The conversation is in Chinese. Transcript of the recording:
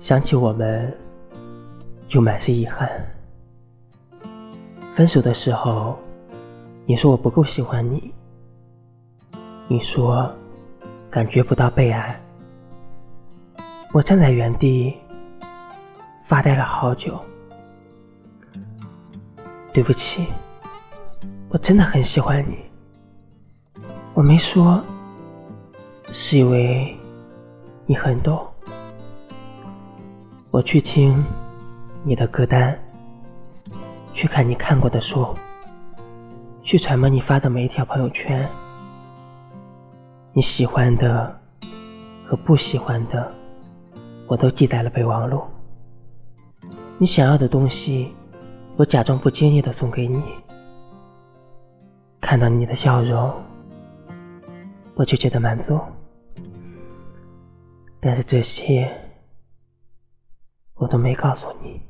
想起我们，就满是遗憾。分手的时候，你说我不够喜欢你，你说感觉不到被爱。我站在原地，发呆了好久。对不起，我真的很喜欢你。我没说，是因为你很懂。我去听你的歌单，去看你看过的书，去揣摩你发的每一条朋友圈。你喜欢的和不喜欢的，我都记在了备忘录。你想要的东西，我假装不经意的送给你。看到你的笑容，我就觉得满足。但是这些。我都没告诉你。